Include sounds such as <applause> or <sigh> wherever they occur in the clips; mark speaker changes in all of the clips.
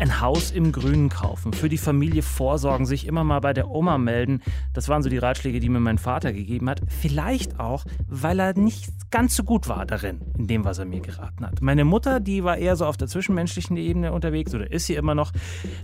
Speaker 1: Ein Haus im Grünen kaufen, für die Familie vorsorgen, sich immer mal bei der Oma melden. Das waren so die Ratschläge, die mir mein Vater gegeben hat. Vielleicht auch, weil er nicht ganz so gut war darin, in dem, was er mir geraten hat. Meine Mutter, die war eher so auf der zwischenmenschlichen Ebene unterwegs oder ist sie immer noch.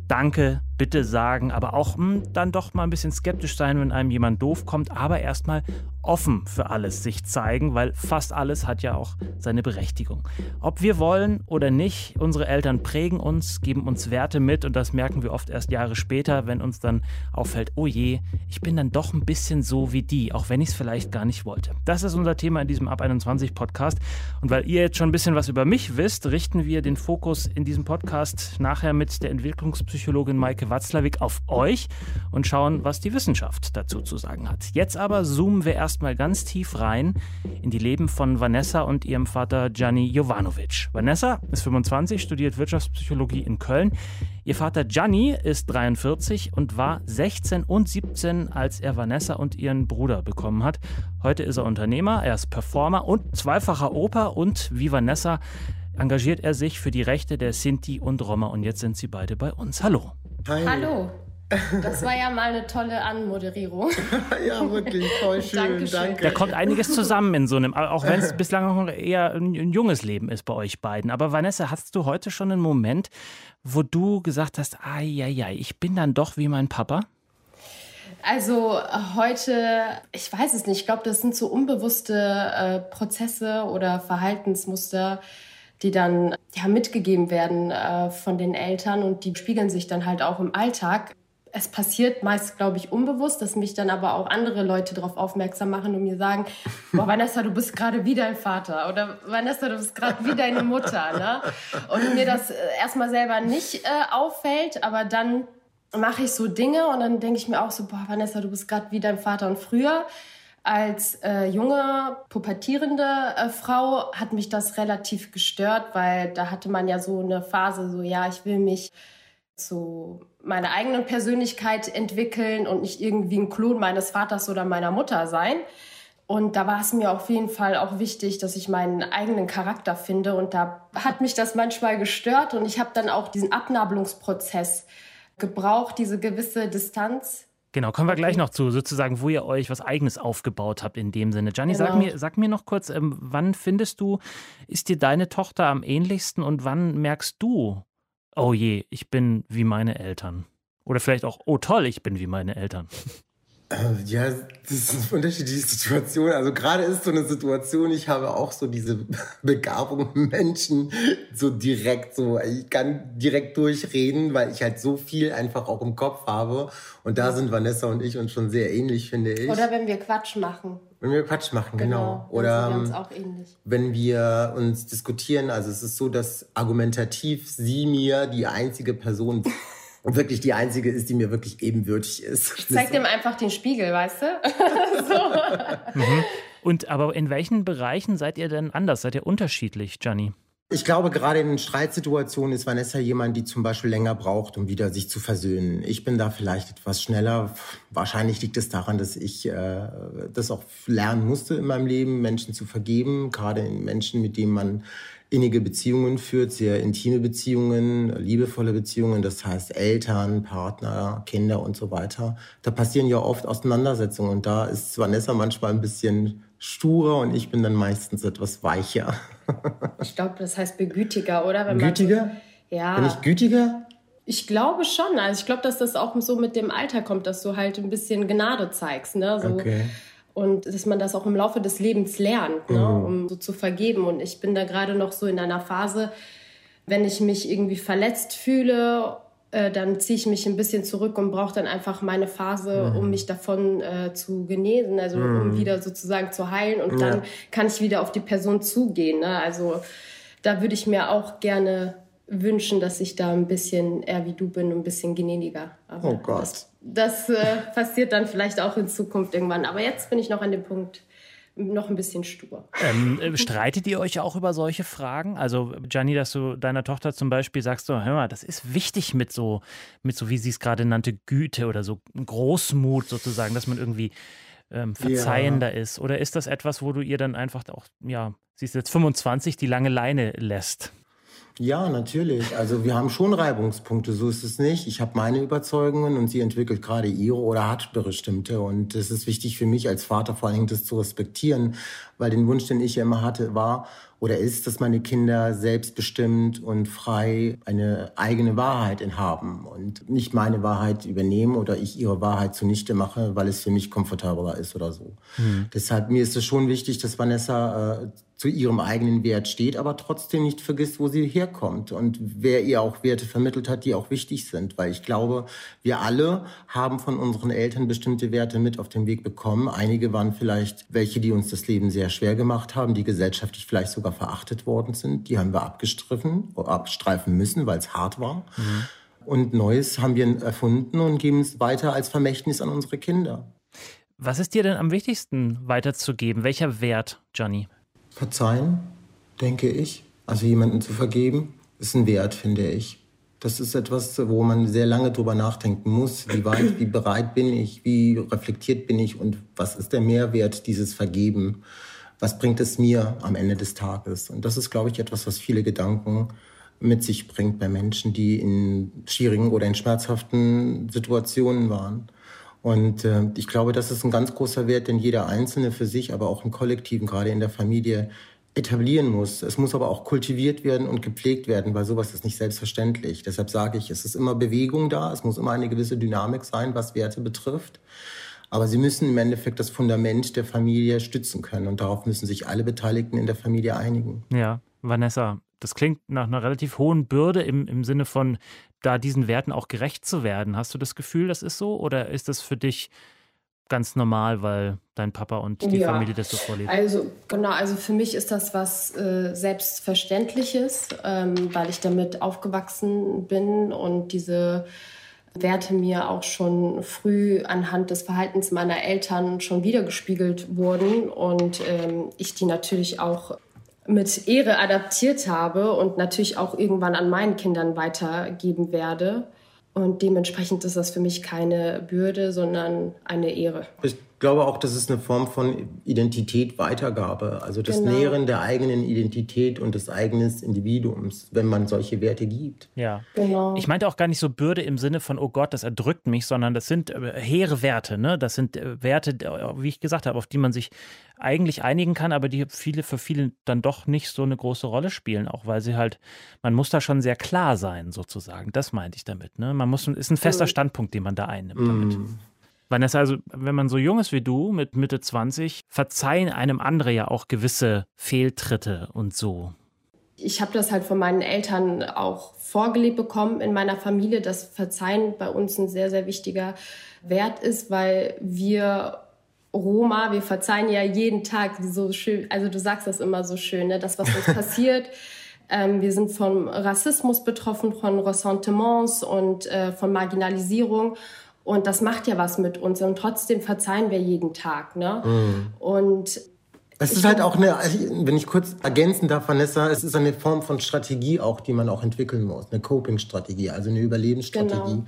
Speaker 1: Danke, bitte sagen, aber auch mh, hm, dann doch mal ein bisschen skeptisch sein, wenn einem jemand doof kommt, aber erstmal offen für alles sich zeigen, weil fast alles hat ja auch seine Berechtigung. Ob wir wollen oder nicht, unsere Eltern prägen uns, geben uns Werte mit und das merken wir oft erst Jahre später, wenn uns dann auffällt, oh je, ich bin dann doch ein bisschen so wie die, auch wenn ich es vielleicht gar nicht wollte. Das ist unser Thema in diesem Ab 21 Podcast und weil ihr jetzt schon ein bisschen was über mich wisst, richten wir den Fokus in diesem Podcast nachher mit der Entwicklungspsychologin Maike Watzlawick auf euch und schauen, was die Wissenschaft dazu zu sagen hat. Jetzt aber zoomen wir erstmal ganz tief rein in die Leben von Vanessa und ihrem Vater Gianni Jovanovic. Vanessa ist 25, studiert Wirtschaftspsychologie in Köln. Ihr Vater Gianni ist 43 und war 16 und 17, als er Vanessa und ihren Bruder bekommen hat. Heute ist er Unternehmer, er ist Performer und zweifacher Opa und wie Vanessa engagiert er sich für die Rechte der Sinti und Roma und jetzt sind sie beide bei uns. Hallo.
Speaker 2: Hi. Hallo. Das war ja mal eine tolle Anmoderierung. <laughs>
Speaker 3: ja, wirklich voll schön. Dankeschön. Danke.
Speaker 1: Da kommt einiges zusammen in so einem, auch wenn es <laughs> bislang noch eher ein, ein, junges Leben ist bei euch beiden. Aber Vanessa, hast du heute schon einen Moment, wo du gesagt hast, ai, ai, ai, ich bin dann doch wie mein Papa?
Speaker 2: Also heute, ich weiß es nicht, ich glaube, das sind so unbewusste äh, Prozesse oder Verhaltensmuster, die dann ja, mitgegeben werden äh, von den Eltern und die spiegeln sich dann halt auch im Alltag es passiert meist, glaube ich, unbewusst, dass mich dann aber auch andere Leute darauf aufmerksam machen und mir sagen, <laughs> boah, Vanessa, du bist gerade wie dein Vater oder Vanessa, du bist gerade wie deine Mutter. Ne? Und mir das äh, erstmal selber nicht äh, auffällt, aber dann mache ich so Dinge und dann denke ich mir auch so, boah, Vanessa, du bist gerade wie dein Vater. Und früher als äh, junge, pubertierende äh, Frau hat mich das relativ gestört, weil da hatte man ja so eine Phase, so ja, ich will mich zu meiner eigenen Persönlichkeit entwickeln und nicht irgendwie ein Klon meines Vaters oder meiner Mutter sein. Und da war es mir auf jeden Fall auch wichtig, dass ich meinen eigenen Charakter finde. Und da hat mich das manchmal gestört. Und ich habe dann auch diesen Abnabelungsprozess gebraucht, diese gewisse Distanz.
Speaker 1: Genau, kommen wir gleich noch zu, sozusagen, wo ihr euch was Eigenes aufgebaut habt in dem Sinne. Gianni, genau. sag, mir, sag mir noch kurz, ähm, wann findest du, ist dir deine Tochter am ähnlichsten und wann merkst du, oh je, ich bin wie meine Eltern. Oder vielleicht auch, oh toll, ich bin wie meine Eltern.
Speaker 3: Äh, ja, das sind unterschiedliche Situationen. Also gerade ist so eine Situation, ich habe auch so diese <laughs> Begabung, Menschen so direkt so, ich kann direkt durchreden, weil ich halt so viel einfach auch im Kopf habe. Und da sind Vanessa und ich uns schon sehr ähnlich, finde ich.
Speaker 2: Oder wenn wir Quatsch machen.
Speaker 3: Wenn wir Quatsch machen, genau.
Speaker 2: genau. Oder wir uns auch ähnlich.
Speaker 3: wenn wir uns diskutieren, also es ist so, dass argumentativ sie mir die einzige Person <laughs> wirklich die einzige ist, die mir wirklich ebenbürtig ist.
Speaker 2: Ich zeig dem einfach den Spiegel, weißt du? <laughs> so.
Speaker 1: mhm. Und aber in welchen Bereichen seid ihr denn anders? Seid ihr unterschiedlich, Gianni?
Speaker 3: Ich glaube, gerade in Streitsituationen ist Vanessa jemand, die zum Beispiel länger braucht, um wieder sich zu versöhnen. Ich bin da vielleicht etwas schneller. Wahrscheinlich liegt es daran, dass ich äh, das auch lernen musste in meinem Leben, Menschen zu vergeben, gerade in Menschen, mit denen man innige Beziehungen führt, sehr intime Beziehungen, liebevolle Beziehungen, das heißt Eltern, Partner, Kinder und so weiter. Da passieren ja oft Auseinandersetzungen und da ist Vanessa manchmal ein bisschen sturer und ich bin dann meistens etwas weicher. <laughs>
Speaker 2: ich glaube, das heißt begütiger, oder?
Speaker 3: Wenn gütiger?
Speaker 2: So, ja.
Speaker 3: Bin ich gütiger?
Speaker 2: Ich glaube schon. Also ich glaube, dass das auch so mit dem Alter kommt, dass du halt ein bisschen Gnade zeigst. Ne? So,
Speaker 3: okay
Speaker 2: und dass man das auch im Laufe des Lebens lernt, ne, mhm. um so zu vergeben. Und ich bin da gerade noch so in einer Phase, wenn ich mich irgendwie verletzt fühle, äh, dann ziehe ich mich ein bisschen zurück und brauche dann einfach meine Phase, mhm. um mich davon äh, zu genesen, also mhm. um wieder sozusagen zu heilen. Und ja. dann kann ich wieder auf die Person zugehen. Ne? Also da würde ich mir auch gerne wünschen, dass ich da ein bisschen eher wie du bin, ein bisschen.
Speaker 3: Aber oh Gott.
Speaker 2: Das, das äh, passiert dann vielleicht auch in Zukunft irgendwann. Aber jetzt bin ich noch an dem Punkt, noch ein bisschen stur.
Speaker 1: Ähm, äh, streitet ihr euch auch über solche Fragen? Also, Gianni, dass du deiner Tochter zum Beispiel sagst, so, hör mal, das ist wichtig mit so, mit so, wie sie es gerade nannte, Güte oder so Großmut sozusagen, dass man irgendwie ähm, verzeihender ja. ist? Oder ist das etwas, wo du ihr dann einfach auch, ja, sie ist jetzt 25, die lange Leine lässt?
Speaker 3: Ja, natürlich. Also wir haben schon Reibungspunkte, so ist es nicht. Ich habe meine Überzeugungen und sie entwickelt gerade ihre oder hat bestimmte. Und es ist wichtig für mich als Vater vor allen Dingen das zu respektieren, weil den Wunsch, den ich ja immer hatte, war, oder ist, dass meine Kinder selbstbestimmt und frei eine eigene Wahrheit haben und nicht meine Wahrheit übernehmen oder ich ihre Wahrheit zunichte mache, weil es für mich komfortabler ist oder so. Mhm. Deshalb mir ist es schon wichtig, dass Vanessa äh, zu ihrem eigenen Wert steht, aber trotzdem nicht vergisst, wo sie herkommt und wer ihr auch Werte vermittelt hat, die auch wichtig sind. Weil ich glaube, wir alle haben von unseren Eltern bestimmte Werte mit auf den Weg bekommen. Einige waren vielleicht welche, die uns das Leben sehr schwer gemacht haben, die gesellschaftlich vielleicht sogar verachtet worden sind. Die haben wir abgestriffen, abstreifen müssen, weil es hart war. Mhm. Und Neues haben wir erfunden und geben es weiter als Vermächtnis an unsere Kinder.
Speaker 1: Was ist dir denn am wichtigsten weiterzugeben? Welcher Wert, Johnny?
Speaker 3: Verzeihen, denke ich. Also jemanden zu vergeben, ist ein Wert, finde ich. Das ist etwas, wo man sehr lange drüber nachdenken muss. Wie weit, wie bereit bin ich, wie reflektiert bin ich und was ist der Mehrwert dieses Vergeben? Was bringt es mir am Ende des Tages? Und das ist, glaube ich, etwas, was viele Gedanken mit sich bringt bei Menschen, die in schwierigen oder in schmerzhaften Situationen waren. Und äh, ich glaube, das ist ein ganz großer Wert, den jeder Einzelne für sich, aber auch im Kollektiven, gerade in der Familie, etablieren muss. Es muss aber auch kultiviert werden und gepflegt werden, weil sowas ist nicht selbstverständlich. Deshalb sage ich, es ist immer Bewegung da, es muss immer eine gewisse Dynamik sein, was Werte betrifft. Aber sie müssen im Endeffekt das Fundament der Familie stützen können und darauf müssen sich alle Beteiligten in der Familie einigen.
Speaker 1: Ja, Vanessa, das klingt nach einer relativ hohen Bürde im, im Sinne von, da diesen Werten auch gerecht zu werden. Hast du das Gefühl, das ist so? Oder ist das für dich ganz normal, weil dein Papa und die ja, Familie das so vorleben?
Speaker 2: Also genau, also für mich ist das was äh, Selbstverständliches, ähm, weil ich damit aufgewachsen bin und diese Werte mir auch schon früh anhand des Verhaltens meiner Eltern schon wiedergespiegelt wurden und ähm, ich die natürlich auch mit Ehre adaptiert habe und natürlich auch irgendwann an meinen Kindern weitergeben werde. Und dementsprechend ist das für mich keine Bürde, sondern eine Ehre.
Speaker 3: Ich glaube auch, das ist eine Form von Identität, Weitergabe. Also das genau. Nähren der eigenen Identität und des eigenen Individuums, wenn man solche Werte gibt.
Speaker 1: Ja, genau. Ich meinte auch gar nicht so Bürde im Sinne von, oh Gott, das erdrückt mich, sondern das sind äh, hehre Werte. Ne? Das sind äh, Werte, wie ich gesagt habe, auf die man sich eigentlich einigen kann, aber die viele für viele dann doch nicht so eine große Rolle spielen, auch weil sie halt, man muss da schon sehr klar sein, sozusagen. Das meinte ich damit. Ne? Man muss, ist ein fester Standpunkt, den man da einnimmt mm. damit. Vanessa, also wenn man so jung ist wie du, mit Mitte 20, verzeihen einem andere ja auch gewisse Fehltritte und so.
Speaker 2: Ich habe das halt von meinen Eltern auch vorgelebt bekommen in meiner Familie, dass Verzeihen bei uns ein sehr, sehr wichtiger Wert ist, weil wir Roma, wir verzeihen ja jeden Tag so schön, also du sagst das immer so schön, ne? das, was uns <laughs> passiert. Ähm, wir sind vom Rassismus betroffen, von Ressentiments und äh, von Marginalisierung. Und das macht ja was mit uns. Und trotzdem verzeihen wir jeden Tag. Ne? Mhm. Und
Speaker 3: es ist halt auch eine, also, wenn ich kurz ergänzen darf, Vanessa, es ist eine Form von Strategie auch, die man auch entwickeln muss. Eine Coping-Strategie, also eine Überlebensstrategie. Genau.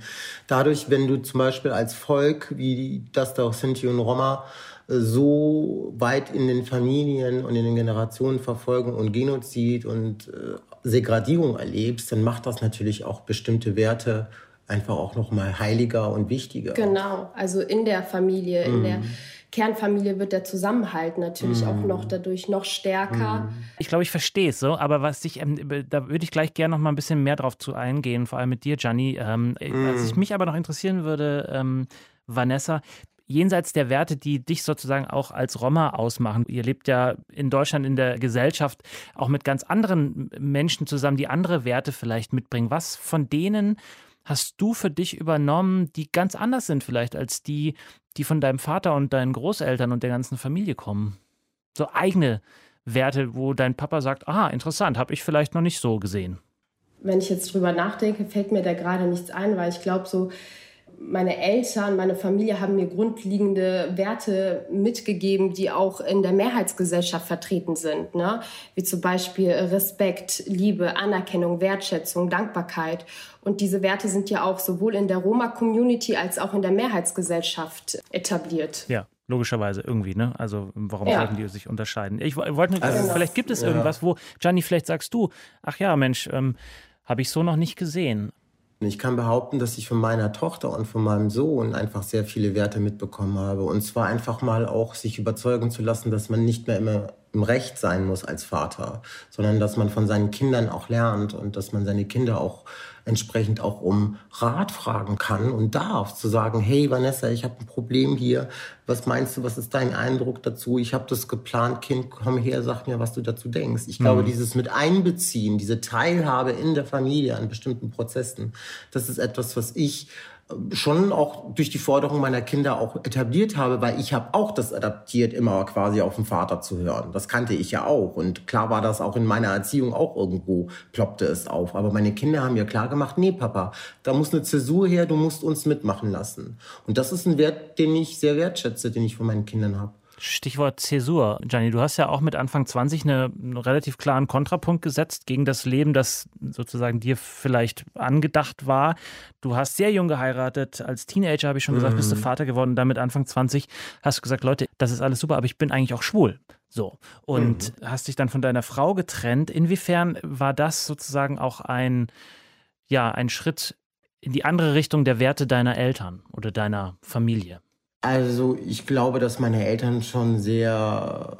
Speaker 3: Dadurch, wenn du zum Beispiel als Volk, wie das da auch Sinti und Roma, äh, so weit in den Familien und in den Generationen Verfolgung und Genozid und äh, Segradierung erlebst, dann macht das natürlich auch bestimmte Werte einfach auch noch mal heiliger und wichtiger.
Speaker 2: Genau, also in der Familie, in mm. der Kernfamilie wird der Zusammenhalt natürlich mm. auch noch dadurch noch stärker. Mm.
Speaker 1: Ich glaube, ich verstehe es so, aber was ich, ähm, da würde ich gleich gerne noch mal ein bisschen mehr drauf zu eingehen, vor allem mit dir, Gianni. Ähm, Was ich mich aber noch interessieren würde, ähm, Vanessa, jenseits der Werte, die dich sozusagen auch als Roma ausmachen. Ihr lebt ja in Deutschland in der Gesellschaft auch mit ganz anderen Menschen zusammen, die andere Werte vielleicht mitbringen. Was von denen hast du für dich übernommen, die ganz anders sind vielleicht als die, die von deinem Vater und deinen Großeltern und der ganzen Familie kommen? So eigene Werte, wo dein Papa sagt, ah, interessant, habe ich vielleicht noch nicht so gesehen.
Speaker 2: Wenn ich jetzt drüber nachdenke, fällt mir da gerade nichts ein, weil ich glaube, so meine Eltern, meine Familie haben mir grundlegende Werte mitgegeben, die auch in der Mehrheitsgesellschaft vertreten sind, ne? wie zum Beispiel Respekt, Liebe, Anerkennung, Wertschätzung, Dankbarkeit. Und diese Werte sind ja auch sowohl in der Roma-Community als auch in der Mehrheitsgesellschaft etabliert.
Speaker 1: Ja. logischerweise irgendwie, ne? Also warum ja. sollten die sich unterscheiden? Ich wollte nur,
Speaker 3: Also,
Speaker 1: vielleicht gibt es
Speaker 3: ja.
Speaker 1: irgendwas, wo, Gianni, vielleicht sagst du, ach ja, Mensch, ähm, habe ich so noch nicht gesehen.
Speaker 3: Ich kann behaupten, dass ich von meiner Tochter und von meinem Sohn einfach sehr viele Werte mitbekommen habe. Und zwar einfach mal auch sich überzeugen zu lassen, dass man nicht mehr immer im Recht sein muss als Vater, sondern dass man von seinen Kindern auch lernt und dass man seine Kinder auch entsprechend auch um Rat fragen kann und darf, zu sagen, hey Vanessa, ich habe ein Problem hier, was meinst du, was ist dein Eindruck dazu? Ich habe das geplant, Kind, komm her, sag mir, was du dazu denkst. Ich glaube, dieses mit einbeziehen, diese Teilhabe in der Familie an bestimmten Prozessen, das ist etwas, was ich schon auch durch die Forderung meiner Kinder auch etabliert habe, weil ich habe auch das adaptiert, immer quasi auf den Vater zu hören. Das kannte ich ja auch. Und klar war das auch in meiner Erziehung auch irgendwo, ploppte es auf. Aber meine Kinder haben mir klar gemacht, nee, Papa, da muss eine Zäsur her, du musst uns mitmachen lassen. Und das ist ein Wert, den ich sehr wertschätze, den ich von meinen Kindern habe.
Speaker 1: Stichwort Zäsur. Gianni, du hast ja auch mit Anfang 20 eine, einen relativ klaren Kontrapunkt gesetzt gegen das Leben, das sozusagen dir vielleicht angedacht war. Du hast sehr jung geheiratet. Als Teenager, habe ich schon gesagt, bist du Vater geworden. Dann mit Anfang 20 hast du gesagt, Leute, das ist alles super, aber ich bin eigentlich auch schwul. So. Und hast dich dann von deiner Frau getrennt. Inwiefern war das sozusagen auch ein, ja, ein Schritt in die andere Richtung der Werte deiner Eltern oder deiner Familie?
Speaker 3: Also ich glaube, dass meine Eltern schon sehr,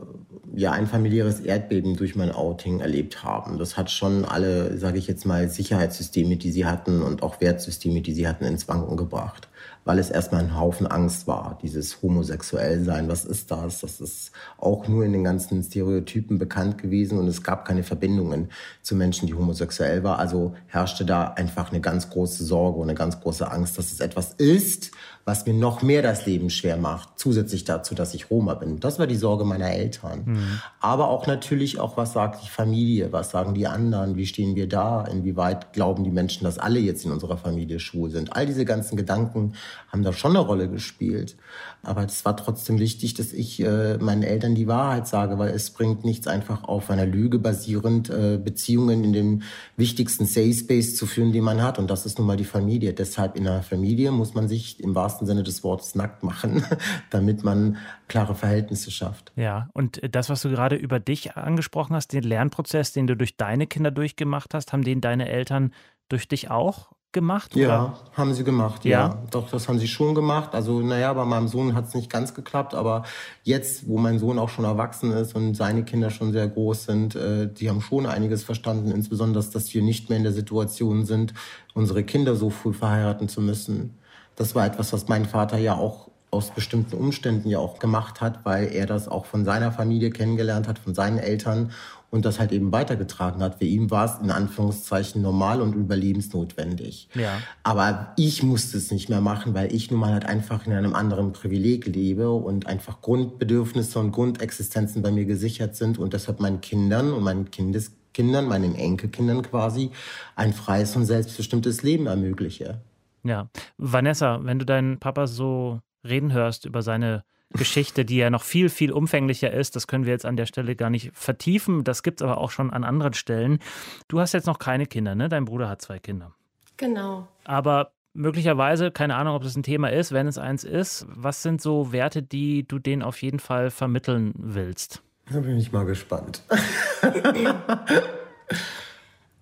Speaker 3: ja, ein familiäres Erdbeben durch mein Outing erlebt haben. Das hat schon alle, sage ich jetzt mal, Sicherheitssysteme, die sie hatten und auch Wertsysteme, die sie hatten, ins Wanken gebracht. Weil es erstmal ein Haufen Angst war, dieses Homosexuellsein. Was ist das? Das ist auch nur in den ganzen Stereotypen bekannt gewesen und es gab keine Verbindungen zu Menschen, die homosexuell waren. Also herrschte da einfach eine ganz große Sorge und eine ganz große Angst, dass es etwas ist, was mir noch mehr das Leben schwer macht, zusätzlich dazu, dass ich Roma bin. Das war die Sorge meiner Eltern.
Speaker 1: Mhm.
Speaker 3: Aber auch natürlich auch, was sagt die Familie, was sagen die anderen, wie stehen wir da, inwieweit glauben die Menschen, dass alle jetzt in unserer Familie schwul sind. All diese ganzen Gedanken haben da schon eine Rolle gespielt. Aber es war trotzdem wichtig, dass ich äh, meinen Eltern die Wahrheit sage, weil es bringt nichts einfach auf einer Lüge basierend, äh, Beziehungen in den wichtigsten Safe Space zu führen, die man hat. Und das ist nun mal die Familie. Deshalb in einer Familie muss man sich im wahrsten Sinne des Wortes nackt machen, <laughs> damit man klare Verhältnisse schafft.
Speaker 1: Ja, und das, was du gerade über dich angesprochen hast, den Lernprozess, den du durch deine Kinder durchgemacht hast, haben den deine Eltern durch dich auch gemacht?
Speaker 3: Ja,
Speaker 1: oder?
Speaker 3: haben sie gemacht,
Speaker 1: Ja?
Speaker 3: ja. Doch, das haben sie schon gemacht. Also, naja, bei meinem Sohn hat es nicht ganz geklappt, aber jetzt, wo mein Sohn auch schon erwachsen ist und seine Kinder schon sehr groß sind, äh, die haben schon einiges verstanden, insbesondere, dass wir nicht mehr in der Situation sind, unsere Kinder so früh verheiraten zu müssen. Das war etwas, was mein Vater ja auch aus bestimmten Umständen ja auch gemacht hat, weil er das auch von seiner Familie kennengelernt hat, von seinen Eltern und das halt eben weitergetragen hat. Für ihn war es in Anführungszeichen normal und überlebensnotwendig.
Speaker 1: Ja.
Speaker 3: Aber ich musste es nicht mehr machen, weil ich nun mal halt einfach in einem anderen Privileg lebe und einfach Grundbedürfnisse und Grundexistenzen bei mir gesichert sind und deshalb meinen Kindern und meinen Kindeskindern, meinen Enkelkindern quasi ein freies und selbstbestimmtes Leben ermögliche.
Speaker 1: Ja. Vanessa, wenn du deinen Papa so reden hörst über seine Geschichte, die ja noch viel, viel umfänglicher ist, das können wir jetzt an der Stelle gar nicht vertiefen. Das gibt es aber auch schon an anderen Stellen. Du hast jetzt noch keine Kinder, ne? Dein Bruder hat zwei Kinder.
Speaker 2: Genau.
Speaker 1: Aber möglicherweise, keine Ahnung, ob das ein Thema ist, wenn es eins ist, was sind so Werte, die du denen auf jeden Fall vermitteln willst?
Speaker 3: Da bin ich mal gespannt. <laughs> <laughs>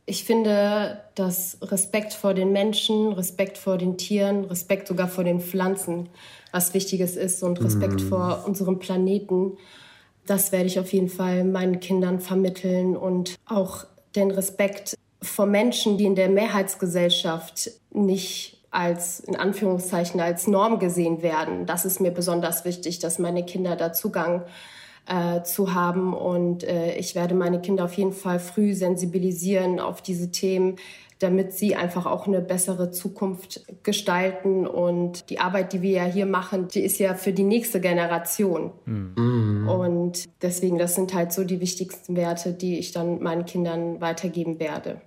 Speaker 2: Ich finde, dass Respekt vor den Menschen, Respekt vor den Tieren, Respekt sogar vor den Pflanzen was Wichtiges ist und Respekt vor unserem Planeten, das werde ich auf jeden Fall meinen Kindern vermitteln und auch den Respekt vor Menschen, die in der Mehrheitsgesellschaft nicht als in Anführungszeichen als Norm gesehen werden. Das ist mir besonders wichtig, dass meine Kinder da Zugang äh, zu haben. Und äh, ich werde meine Kinder auf jeden Fall früh sensibilisieren auf diese Themen, damit sie einfach auch eine bessere Zukunft gestalten. Und die Arbeit, die wir ja hier machen, die ist ja für die nächste Generation. Und deswegen, das sind halt so die wichtigsten Werte, die ich dann meinen Kindern weitergeben werde.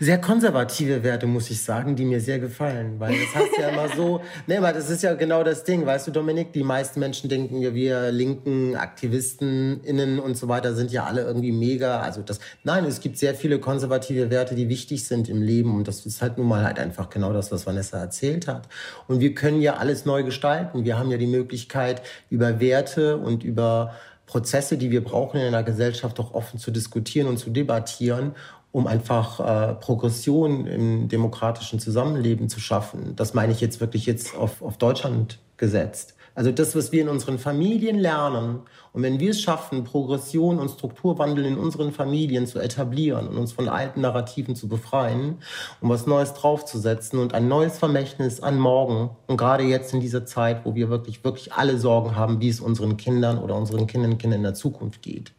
Speaker 3: Sehr konservative Werte, muss ich sagen, die mir sehr gefallen. Weil das heißt ja immer so, ne, weil das ist ja genau das Ding, weißt du, Dominik, die meisten Menschen denken ja, wir linken Aktivisten innen und so weiter sind ja alle irgendwie mega. Also das, nein, es gibt sehr viele konservative Werte, die wichtig sind im Leben und das ist halt nun mal halt einfach genau das, was Vanessa erzählt hat. Und wir können ja alles neu gestalten. Wir haben ja die Möglichkeit, über Werte und über Prozesse, die wir brauchen in einer Gesellschaft, auch offen zu diskutieren und zu debattieren um einfach äh, Progression im demokratischen Zusammenleben zu schaffen. Das meine ich jetzt wirklich jetzt auf, auf Deutschland gesetzt. Also das, was wir in unseren Familien lernen. Und wenn wir es schaffen, Progression und Strukturwandel in unseren Familien zu etablieren und uns von alten Narrativen zu befreien, um was Neues draufzusetzen und ein neues Vermächtnis an morgen. Und gerade jetzt in dieser Zeit, wo wir wirklich, wirklich alle Sorgen haben, wie es unseren Kindern oder unseren Kindern, Kindern in der Zukunft geht.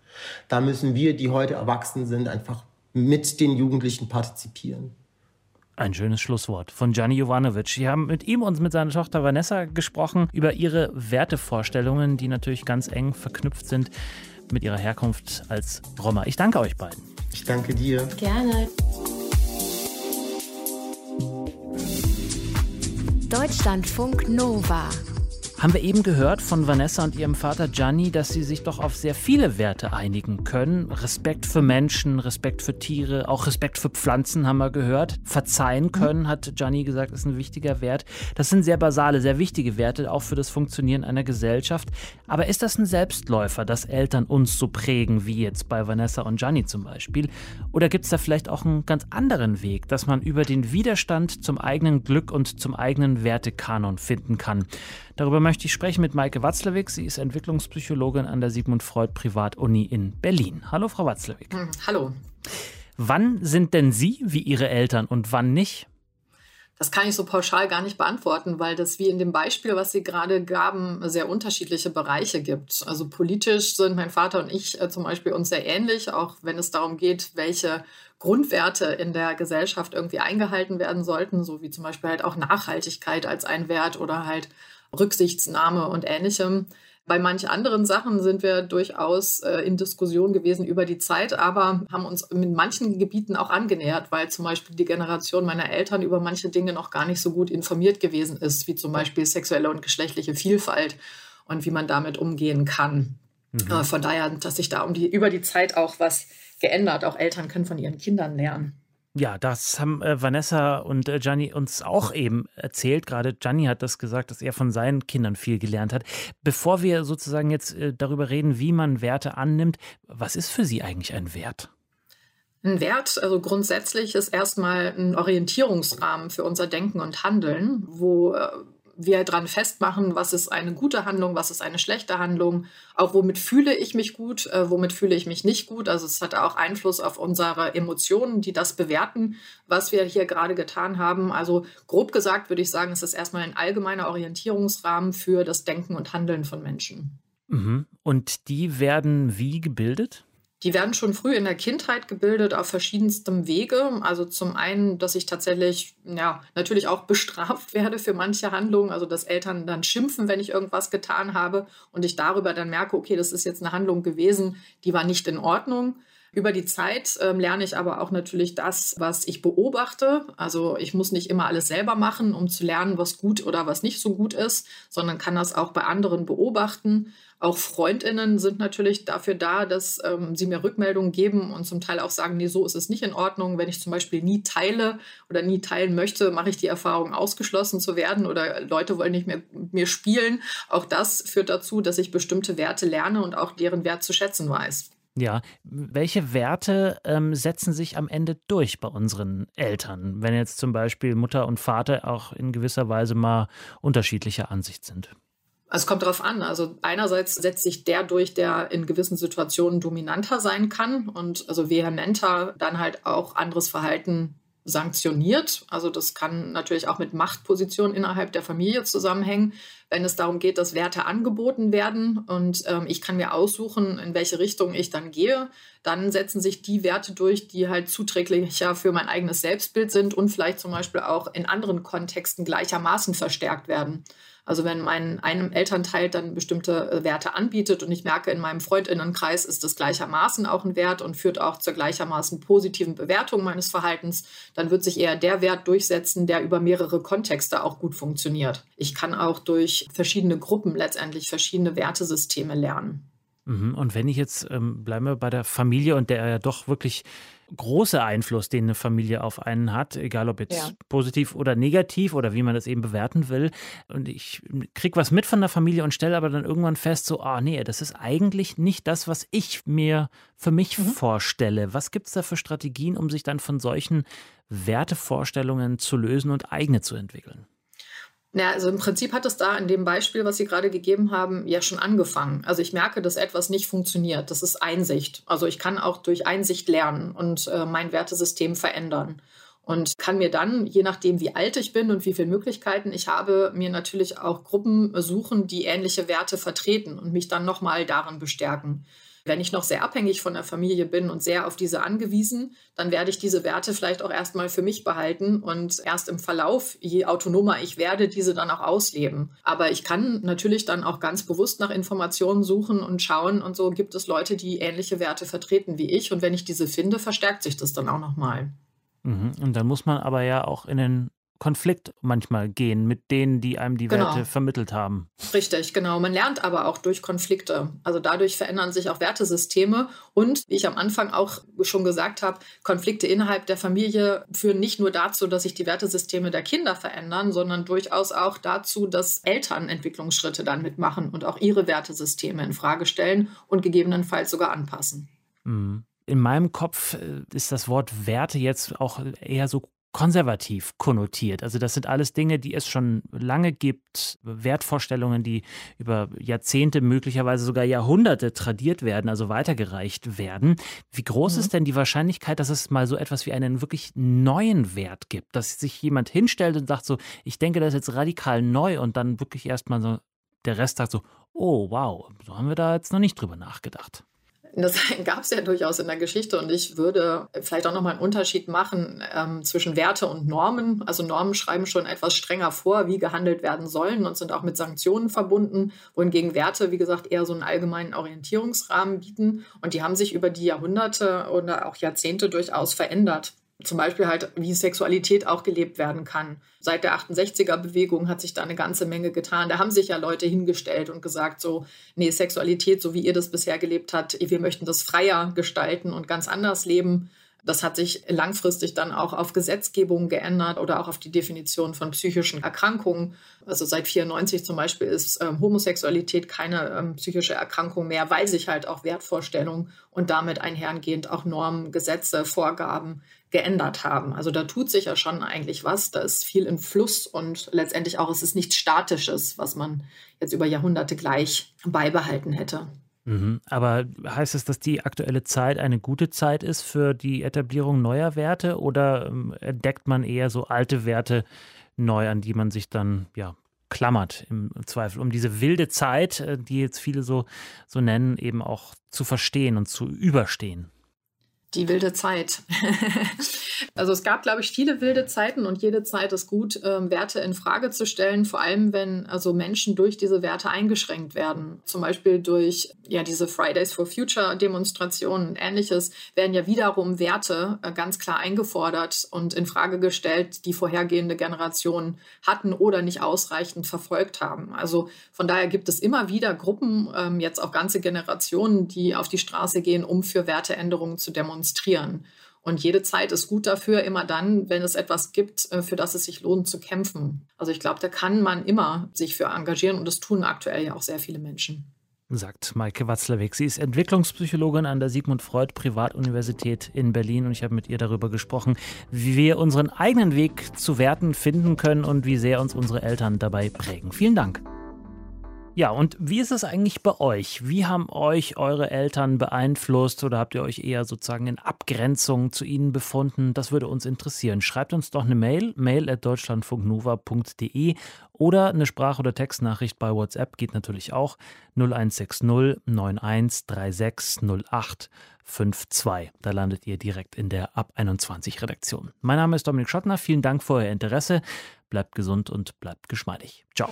Speaker 3: Da müssen wir, die heute erwachsen sind, einfach mit den Jugendlichen partizipieren.
Speaker 1: Ein schönes Schlusswort von Gianni Jovanovic. Wir haben mit ihm und mit seiner Tochter Vanessa gesprochen über ihre Wertevorstellungen, die natürlich ganz eng verknüpft sind mit ihrer Herkunft als Roma. Ich danke euch beiden.
Speaker 3: Ich danke dir.
Speaker 2: Gerne.
Speaker 4: Deutschlandfunk Nova
Speaker 1: haben wir eben gehört von Vanessa und ihrem Vater Gianni, dass sie sich doch auf sehr viele Werte einigen können. Respekt für Menschen, Respekt für Tiere, auch Respekt für Pflanzen haben wir gehört. Verzeihen können, hat Gianni gesagt, ist ein wichtiger Wert. Das sind sehr basale, sehr wichtige Werte, auch für das Funktionieren einer Gesellschaft. Aber ist das ein Selbstläufer, dass Eltern uns so prägen, wie jetzt bei Vanessa und Gianni zum Beispiel? Oder gibt es da vielleicht auch einen ganz anderen Weg, dass man über den Widerstand zum eigenen Glück und zum eigenen Wertekanon finden kann? Darüber möchte ich sprechen mit Maike Watzlawick. Sie ist Entwicklungspsychologin an der Sigmund Freud Privatuni in Berlin. Hallo, Frau Watzlawick.
Speaker 5: Hm, hallo.
Speaker 1: Wann sind denn Sie wie Ihre Eltern und wann nicht?
Speaker 5: Das kann ich so pauschal gar nicht beantworten, weil das wie in dem Beispiel, was Sie gerade gaben, sehr unterschiedliche Bereiche gibt. Also politisch sind mein Vater und ich äh, zum Beispiel uns sehr ähnlich, auch wenn es darum geht, welche Grundwerte in der Gesellschaft irgendwie eingehalten werden sollten, so wie zum Beispiel halt auch Nachhaltigkeit als ein Wert oder halt Rücksichtsnahme und ähnlichem. Bei manchen anderen Sachen sind wir durchaus äh, in Diskussion gewesen über die Zeit, aber haben uns mit manchen Gebieten auch angenähert, weil zum Beispiel die Generation meiner Eltern über manche Dinge noch gar nicht so gut informiert gewesen ist, wie zum Beispiel sexuelle und geschlechtliche Vielfalt und wie man damit umgehen kann. Mhm. Äh, von daher, dass sich da um die, über die Zeit auch was geändert. Auch Eltern können von ihren Kindern lernen.
Speaker 1: Ja, das haben äh, Vanessa und äh, Gianni uns auch eben erzählt. Gerade Gianni hat das gesagt, dass er von seinen Kindern viel gelernt hat. Bevor wir sozusagen jetzt äh, darüber reden, wie man Werte annimmt, was ist für Sie eigentlich ein Wert?
Speaker 5: Ein Wert, also grundsätzlich ist erstmal ein Orientierungsrahmen für unser Denken und Handeln, wo äh, wir dran festmachen, was ist eine gute Handlung, was ist eine schlechte Handlung, auch womit fühle ich mich gut, äh, womit fühle ich mich nicht gut. Also es hat auch Einfluss auf unsere Emotionen, die das bewerten, was wir hier gerade getan haben. Also grob gesagt würde ich sagen, es ist erstmal ein allgemeiner Orientierungsrahmen für das Denken und Handeln von Menschen.
Speaker 1: Mhm. Und die werden wie gebildet?
Speaker 5: Die werden schon früh in der Kindheit gebildet auf verschiedenstem Wege. Also zum einen, dass ich tatsächlich, ja, natürlich auch bestraft <laughs> werde für manche Handlungen. Also dass Eltern dann schimpfen, wenn ich irgendwas getan habe und ich darüber dann merke, okay, das ist jetzt eine Handlung gewesen, die war nicht in Ordnung. Über die Zeit äh, lerne ich aber auch natürlich das, was ich beobachte. Also ich muss nicht immer alles selber machen, um zu lernen, was gut oder was nicht so gut ist, sondern kann das auch bei anderen beobachten. Auch Freundinnen sind natürlich dafür da, dass ähm, sie mir Rückmeldungen geben und zum Teil auch sagen, nee, so ist es nicht in Ordnung. Wenn ich zum Beispiel nie teile oder nie teilen möchte, mache ich die Erfahrung, ausgeschlossen zu werden oder Leute wollen nicht mehr mit mir spielen. Auch das führt dazu, dass ich bestimmte Werte lerne und auch deren Wert zu schätzen weiß.
Speaker 1: Ja, welche Werte ähm, setzen sich am Ende durch bei unseren Eltern, wenn jetzt zum Beispiel Mutter und Vater auch in gewisser Weise mal unterschiedlicher Ansicht sind?
Speaker 5: Es kommt darauf an. Also einerseits setzt sich der durch, der in gewissen Situationen dominanter sein kann und also vehementer dann halt auch anderes Verhalten sanktioniert. Also das kann natürlich auch mit Machtpositionen innerhalb der Familie zusammenhängen. Wenn es darum geht, dass Werte angeboten werden und ähm, ich kann mir aussuchen, in welche Richtung ich dann gehe, dann setzen sich die Werte durch, die halt zuträglicher für mein eigenes Selbstbild sind und vielleicht zum Beispiel auch in anderen Kontexten gleichermaßen verstärkt werden. Also wenn mein einem Elternteil dann bestimmte äh, Werte anbietet und ich merke, in meinem Freundinnenkreis ist das gleichermaßen auch ein Wert und führt auch zur gleichermaßen positiven Bewertung meines Verhaltens, dann wird sich eher der Wert durchsetzen, der über mehrere Kontexte auch gut funktioniert. Ich kann auch durch verschiedene Gruppen letztendlich verschiedene Wertesysteme lernen.
Speaker 1: Mhm. Und wenn ich jetzt, ähm, bleiben wir bei der Familie und der ja doch wirklich große Einfluss, den eine Familie auf einen hat, egal ob jetzt ja. positiv oder negativ oder wie man das eben bewerten will. Und ich kriege was mit von der Familie und stelle aber dann irgendwann fest, so, ah oh, nee, das ist eigentlich nicht das, was ich mir für mich mhm. vorstelle. Was gibt es da für Strategien, um sich dann von solchen Wertevorstellungen zu lösen und eigene zu entwickeln?
Speaker 5: Ja, also im Prinzip hat es da in dem Beispiel, was Sie gerade gegeben haben, ja schon angefangen. Also ich merke, dass etwas nicht funktioniert. Das ist Einsicht. Also ich kann auch durch Einsicht lernen und äh, mein Wertesystem verändern. Und kann mir dann, je nachdem, wie alt ich bin und wie viele Möglichkeiten ich habe, mir natürlich auch Gruppen suchen, die ähnliche Werte vertreten und mich dann nochmal darin bestärken. Wenn ich noch sehr abhängig von der Familie bin und sehr auf diese angewiesen, dann werde ich diese Werte vielleicht auch erstmal für mich behalten und erst im Verlauf, je autonomer ich werde, diese dann auch ausleben. Aber ich kann natürlich dann auch ganz bewusst nach Informationen suchen und schauen und so gibt es Leute, die ähnliche Werte vertreten wie ich und wenn ich diese finde, verstärkt sich das dann auch nochmal.
Speaker 1: Mhm. Und dann muss man aber ja auch in den Konflikt manchmal gehen mit denen, die einem die genau. Werte vermittelt haben.
Speaker 5: Richtig, genau. Man lernt aber auch durch Konflikte. Also dadurch verändern sich auch Wertesysteme. Und wie ich am Anfang auch schon gesagt habe, Konflikte innerhalb der Familie führen nicht nur dazu, dass sich die Wertesysteme der Kinder verändern, sondern durchaus auch dazu, dass Eltern Entwicklungsschritte dann mitmachen und auch ihre Wertesysteme in Frage stellen und gegebenenfalls sogar anpassen.
Speaker 1: Mhm in meinem Kopf äh, ist das Wort Werte jetzt auch eher so konservativ konnotiert. Also das sind alles Dinge, die es schon lange gibt, Wertvorstellungen, die über Jahrzehnte, möglicherweise sogar Jahrhunderte tradiert werden, also weitergereicht werden. Wie groß mhm. ist denn die Wahrscheinlichkeit, dass es mal so etwas wie einen wirklich neuen Wert gibt, dass sich jemand hinstellt und sagt so, ich denke das ist jetzt radikal neu und dann wirklich erstmal so der Rest sagt so, oh wow, so haben wir da jetzt noch nicht drüber nachgedacht. <laughs>
Speaker 5: Das gab es ja durchaus in der Geschichte und ich würde vielleicht auch nochmal einen Unterschied machen ähm, zwischen Werte und Normen. Also Normen schreiben schon etwas strenger vor, wie gehandelt werden sollen und sind auch mit Sanktionen verbunden, wohingegen Werte, wie gesagt, eher so einen allgemeinen Orientierungsrahmen bieten und die haben sich über die Jahrhunderte oder auch Jahrzehnte durchaus verändert zum Beispiel halt, wie Sexualität auch gelebt werden kann. Seit der 68er-Bewegung hat sich da eine ganze Menge getan. Da haben sich ja Leute hingestellt und gesagt, so, nee, Sexualität, so wie ihr das bisher gelebt habt, wir möchten das freier gestalten und ganz anders leben. Das hat sich langfristig dann auch auf Gesetzgebung geändert oder auch auf die Definition von psychischen Erkrankungen. Also seit 94 zum Beispiel ist ähm, Homosexualität keine ähm, psychische Erkrankung mehr, weil sich halt auch Wertvorstellungen und damit einhergehend auch Normen, Gesetze, Vorgaben geändert haben. Also da tut sich ja schon eigentlich was. Da ist viel im Fluss und letztendlich auch es ist nichts Statisches, was man jetzt über Jahrhunderte gleich beibehalten hätte.
Speaker 1: Mhm. Aber heißt es, dass die aktuelle Zeit eine gute Zeit ist für die Etablierung neuer Werte oder ähm, entdeckt man eher so alte Werte neu, an die man sich dann ja klammert im Zweifel, um diese wilde Zeit, äh, die jetzt viele so, so nennen, eben auch zu verstehen und zu überstehen?
Speaker 5: Die wilde Zeit. <laughs> also es gab, glaube ich, viele wilde Zeiten und jede Zeit ist gut, ähm, Werte in Frage zu stellen, vor allem wenn also Menschen durch diese Werte eingeschränkt werden. Zum Beispiel durch ja diese Fridays for Future Demonstrationen und ähnliches werden ja wiederum Werte äh, ganz klar eingefordert und in Frage gestellt, die vorhergehende Generationen hatten oder nicht ausreichend verfolgt haben. Also von daher gibt es immer wieder Gruppen, ähm, jetzt auch ganze Generationen, die auf die Straße gehen, um für Werteänderungen zu demonstrieren demonstrieren. Und jede Zeit ist gut dafür, immer dann, wenn es etwas gibt, äh, für das es sich lohnt zu kämpfen. Also ich glaube, da kann man immer sich für engagieren und das tun aktuell ja auch sehr viele Menschen.
Speaker 1: Sagt Maike Watzlawick. Sie ist Entwicklungspsychologin an der Sigmund Freud Privatuniversität in Berlin und ich habe mit ihr darüber gesprochen, wie wir unseren eigenen Weg zu Werten finden können und wie sehr uns unsere Eltern dabei prägen. Vielen Dank. Ja, und wie ist es eigentlich bei euch? Wie haben euch eure Eltern beeinflusst oder habt ihr euch eher sozusagen in Abgrenzung zu ihnen befunden? Das würde uns interessieren. Schreibt uns doch eine Mail, mail at deutschlandfunknova.de oder eine Sprach- oder Textnachricht bei WhatsApp geht natürlich auch 0160 9136 0852. Da landet ihr direkt in der Ab 21 Redaktion. Mein Name ist Dominik Schottner. Vielen Dank für euer Interesse. Bleibt gesund und bleibt geschmeidig. Ciao.